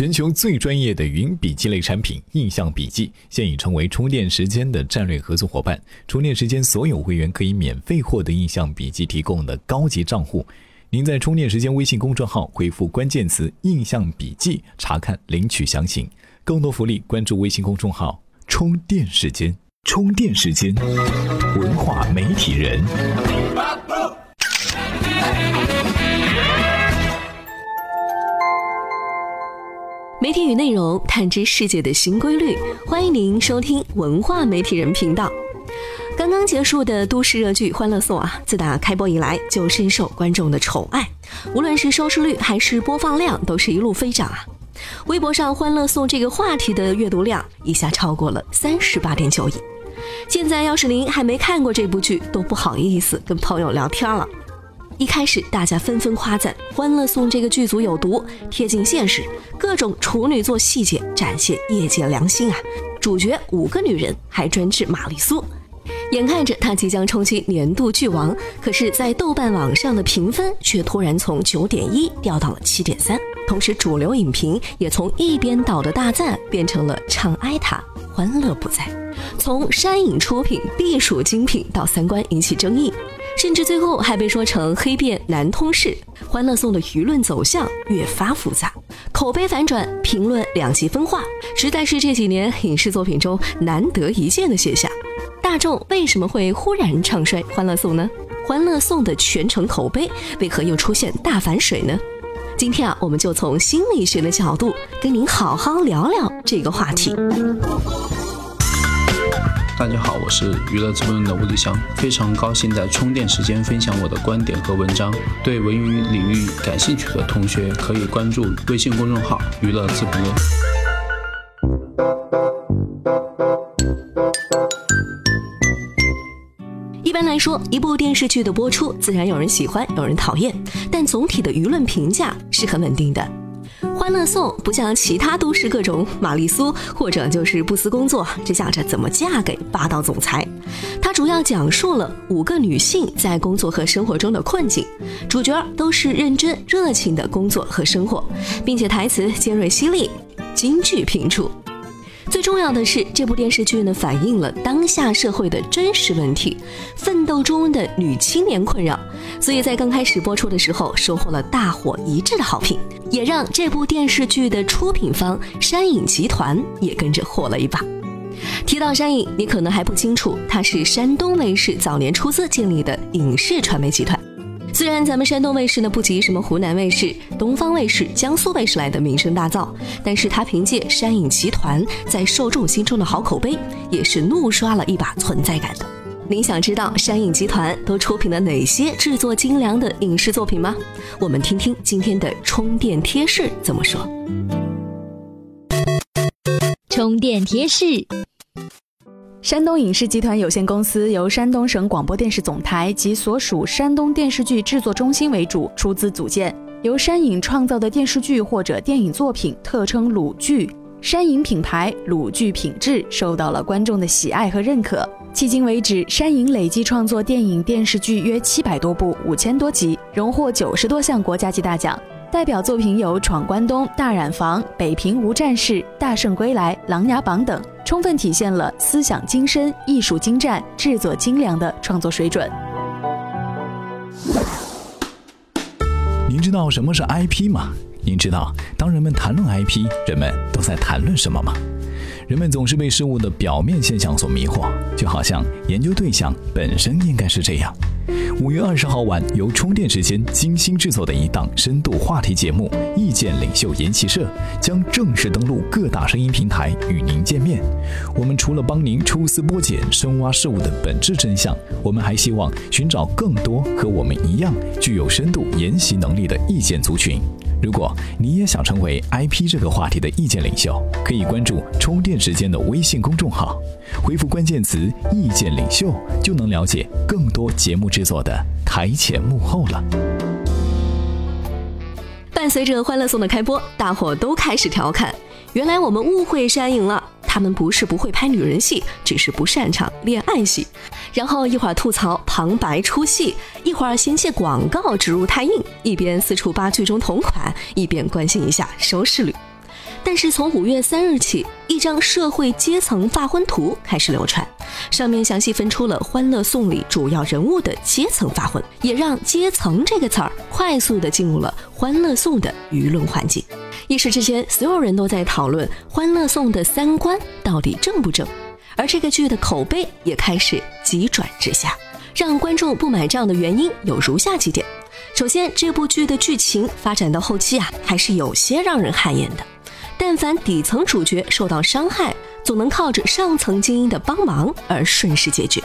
全球最专业的云笔记类产品印象笔记，现已成为充电时间的战略合作伙伴。充电时间所有会员可以免费获得印象笔记提供的高级账户。您在充电时间微信公众号回复关键词“印象笔记”，查看领取详情。更多福利，关注微信公众号“充电时间”。充电时间，文化媒体人。媒体与内容，探知世界的新规律。欢迎您收听文化媒体人频道。刚刚结束的都市热剧《欢乐颂》啊，自打开播以来就深受观众的宠爱，无论是收视率还是播放量，都是一路飞涨啊。微博上《欢乐颂》这个话题的阅读量一下超过了三十八点九亿。现在要是您还没看过这部剧，都不好意思跟朋友聊天了。一开始大家纷纷夸赞《欢乐颂》这个剧组有毒，贴近现实，各种处女座细节展现业界良心啊！主角五个女人还专治玛丽苏，眼看着她即将冲击年度剧王，可是，在豆瓣网上的评分却突然从九点一掉到了七点三，同时主流影评也从一边倒的大赞变成了唱哀塔，欢乐不在。从山影出品必属精品到三观引起争议。甚至最后还被说成黑变南通市，《欢乐颂》的舆论走向越发复杂，口碑反转，评论两极分化，实在是这几年影视作品中难得一见的现象。大众为什么会忽然唱衰《欢乐颂》呢？《欢乐颂》的全程口碑为何又出现大反水呢？今天啊，我们就从心理学的角度跟您好好聊聊这个话题。大家好，我是娱乐资本论的吴立香，非常高兴在充电时间分享我的观点和文章。对文娱领域感兴趣的同学可以关注微信公众号“娱乐资本论”。一般来说，一部电视剧的播出，自然有人喜欢，有人讨厌，但总体的舆论评价是很稳定的。《欢乐颂》不像其他都市各种玛丽苏，或者就是不思工作，只想着怎么嫁给霸道总裁。它主要讲述了五个女性在工作和生活中的困境，主角都是认真热情的工作和生活，并且台词尖锐犀利，金句频出。最重要的是，这部电视剧呢反映了当下社会的真实问题，奋斗中的女青年困扰，所以在刚开始播出的时候收获了大伙一致的好评，也让这部电视剧的出品方山影集团也跟着火了一把。提到山影，你可能还不清楚，它是山东卫视早年出资建立的影视传媒集团。虽然咱们山东卫视呢不及什么湖南卫视、东方卫视、江苏卫视来的名声大噪，但是它凭借山影集团在受众心中的好口碑，也是怒刷了一把存在感的。您想知道山影集团都出品了哪些制作精良的影视作品吗？我们听听今天的充电贴士怎么说。充电贴士。山东影视集团有限公司由山东省广播电视总台及所属山东电视剧制作中心为主出资组建，由山影创造的电视剧或者电影作品特称鲁剧。山影品牌鲁剧品质受到了观众的喜爱和认可。迄今为止，山影累计创作电影、电视剧约七百多部，五千多集，荣获九十多项国家级大奖。代表作品有《闯关东》《大染坊》《北平无战事》《大圣归来》《琅琊榜》等，充分体现了思想精深、艺术精湛、制作精良的创作水准。您知道什么是 IP 吗？您知道当人们谈论 IP，人们都在谈论什么吗？人们总是被事物的表面现象所迷惑，就好像研究对象本身应该是这样。五月二十号晚，由充电时间精心制作的一档深度话题节目《意见领袖研习社》将正式登陆各大声音平台，与您见面。我们除了帮您抽丝剥茧、深挖事物的本质真相，我们还希望寻找更多和我们一样具有深度研习能力的意见族群。如果你也想成为 IP 这个话题的意见领袖，可以关注充电时间的微信公众号，回复关键词“意见领袖”，就能了解更多节目制作的台前幕后了。随着《欢乐颂》的开播，大伙都开始调侃：原来我们误会山影了。他们不是不会拍女人戏，只是不擅长恋爱戏。然后一会儿吐槽旁白出戏，一会儿嫌弃广告植入太硬，一边四处扒剧中同款，一边关心一下收视率。但是从五月三日起，一张社会阶层发婚图开始流传，上面详细分出了《欢乐颂》里主要人物的阶层发婚，也让“阶层”这个词儿快速的进入了《欢乐颂》的舆论环境。一时之间，所有人都在讨论《欢乐颂》的三观到底正不正，而这个剧的口碑也开始急转直下。让观众不买账的原因有如下几点：首先，这部剧的剧情发展到后期啊，还是有些让人汗颜的。但凡底层主角受到伤害，总能靠着上层精英的帮忙而顺势解决，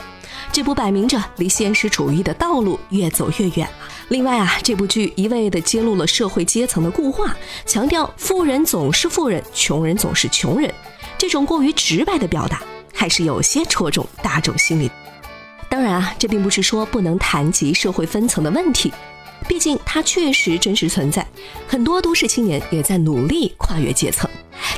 这不摆明着离现实主义的道路越走越远另外啊，这部剧一味地揭露了社会阶层的固化，强调富人总是富人，穷人总是穷人，这种过于直白的表达，还是有些戳中大众心理。当然啊，这并不是说不能谈及社会分层的问题。毕竟它确实真实存在，很多都市青年也在努力跨越阶层。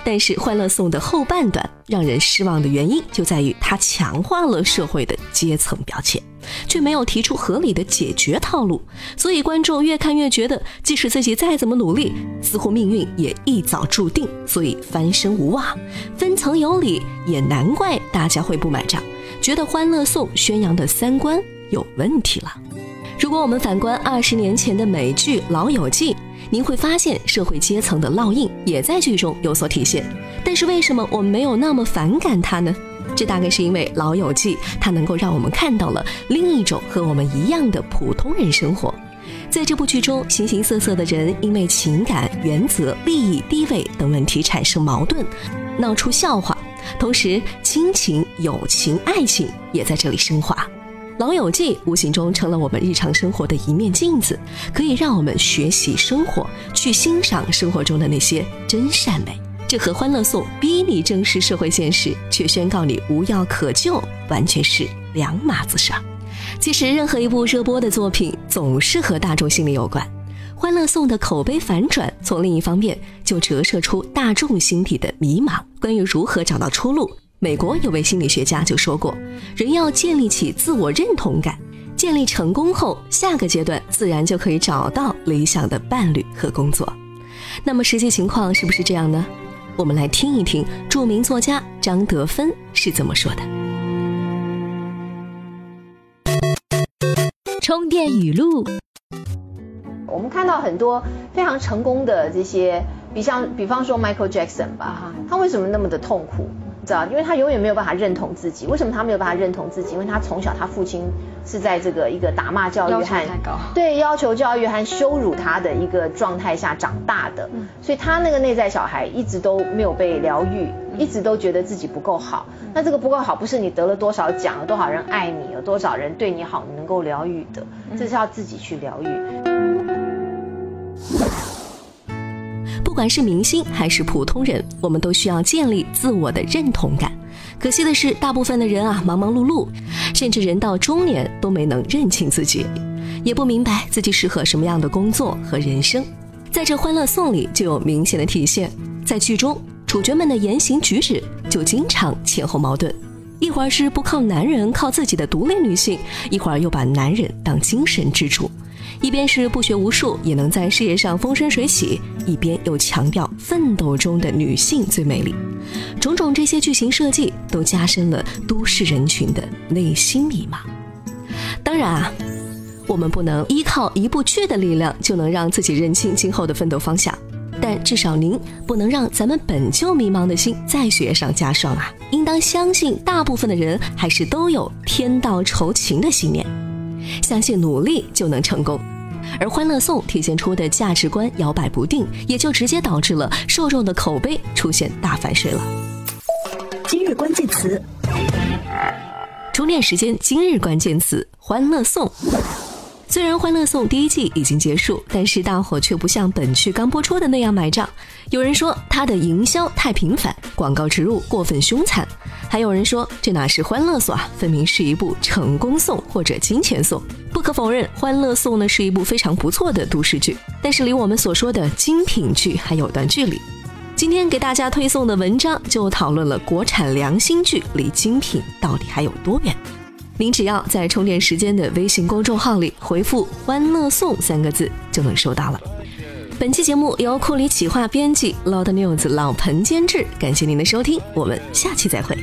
但是《欢乐颂》的后半段让人失望的原因就在于它强化了社会的阶层标签，却没有提出合理的解决套路。所以观众越看越觉得，即使自己再怎么努力，似乎命运也一早注定，所以翻身无望。分层有理，也难怪大家会不买账，觉得《欢乐颂》宣扬的三观有问题了。如果我们反观二十年前的美剧《老友记》，您会发现社会阶层的烙印也在剧中有所体现。但是为什么我们没有那么反感它呢？这大概是因为《老友记》它能够让我们看到了另一种和我们一样的普通人生活。在这部剧中，形形色色的人因为情感、原则、利益、地位等问题产生矛盾，闹出笑话。同时，亲情、友情、爱情也在这里升华。老友记无形中成了我们日常生活的一面镜子，可以让我们学习生活，去欣赏生活中的那些真善美。这和《欢乐颂》逼你正视社会现实，却宣告你无药可救，完全是两码子事儿。其实，任何一部热播的作品，总是和大众心理有关。《欢乐颂》的口碑反转，从另一方面就折射出大众心底的迷茫，关于如何找到出路。美国有位心理学家就说过，人要建立起自我认同感，建立成功后，下个阶段自然就可以找到理想的伴侣和工作。那么实际情况是不是这样呢？我们来听一听著名作家张德芬是怎么说的。充电语录：我们看到很多非常成功的这些，比像比方说 Michael Jackson 吧，哈他为什么那么的痛苦？知道，因为他永远没有办法认同自己。为什么他没有办法认同自己？因为他从小他父亲是在这个一个打骂教育和对要求教育和羞辱他的一个状态下长大的，所以他那个内在小孩一直都没有被疗愈，一直都觉得自己不够好。那这个不够好，不是你得了多少奖，有多少人爱你，有多少人对你好，你能够疗愈的，这是要自己去疗愈。不管是明星还是普通人，我们都需要建立自我的认同感。可惜的是，大部分的人啊，忙忙碌碌，甚至人到中年都没能认清自己，也不明白自己适合什么样的工作和人生。在这《欢乐颂》里就有明显的体现。在剧中，主角们的言行举止就经常前后矛盾，一会儿是不靠男人、靠自己的独立女性，一会儿又把男人当精神支柱。一边是不学无术也能在事业上风生水起，一边又强调奋斗中的女性最美丽，种种这些剧情设计都加深了都市人群的内心迷茫。当然啊，我们不能依靠一部剧的力量就能让自己认清今后的奋斗方向，但至少您不能让咱们本就迷茫的心再雪上加霜啊！应当相信，大部分的人还是都有天道酬勤的信念。相信努力就能成功，而《欢乐颂》体现出的价值观摇摆不定，也就直接导致了受众的口碑出现大反水了。今日关键词：充电时间。今日关键词：《欢乐颂》。虽然《欢乐颂》第一季已经结束，但是大伙却不像本剧刚播出的那样买账。有人说它的营销太频繁，广告植入过分凶残；还有人说这哪是《欢乐颂》啊，分明是一部成功颂或者金钱颂。不可否认，《欢乐颂》呢是一部非常不错的都市剧，但是离我们所说的精品剧还有段距离。今天给大家推送的文章就讨论了国产良心剧离精品到底还有多远。您只要在充电时间的微信公众号里回复“欢乐颂”三个字，就能收到了。本期节目由库里企划编辑，Loud News 老彭监制，感谢您的收听，我们下期再会。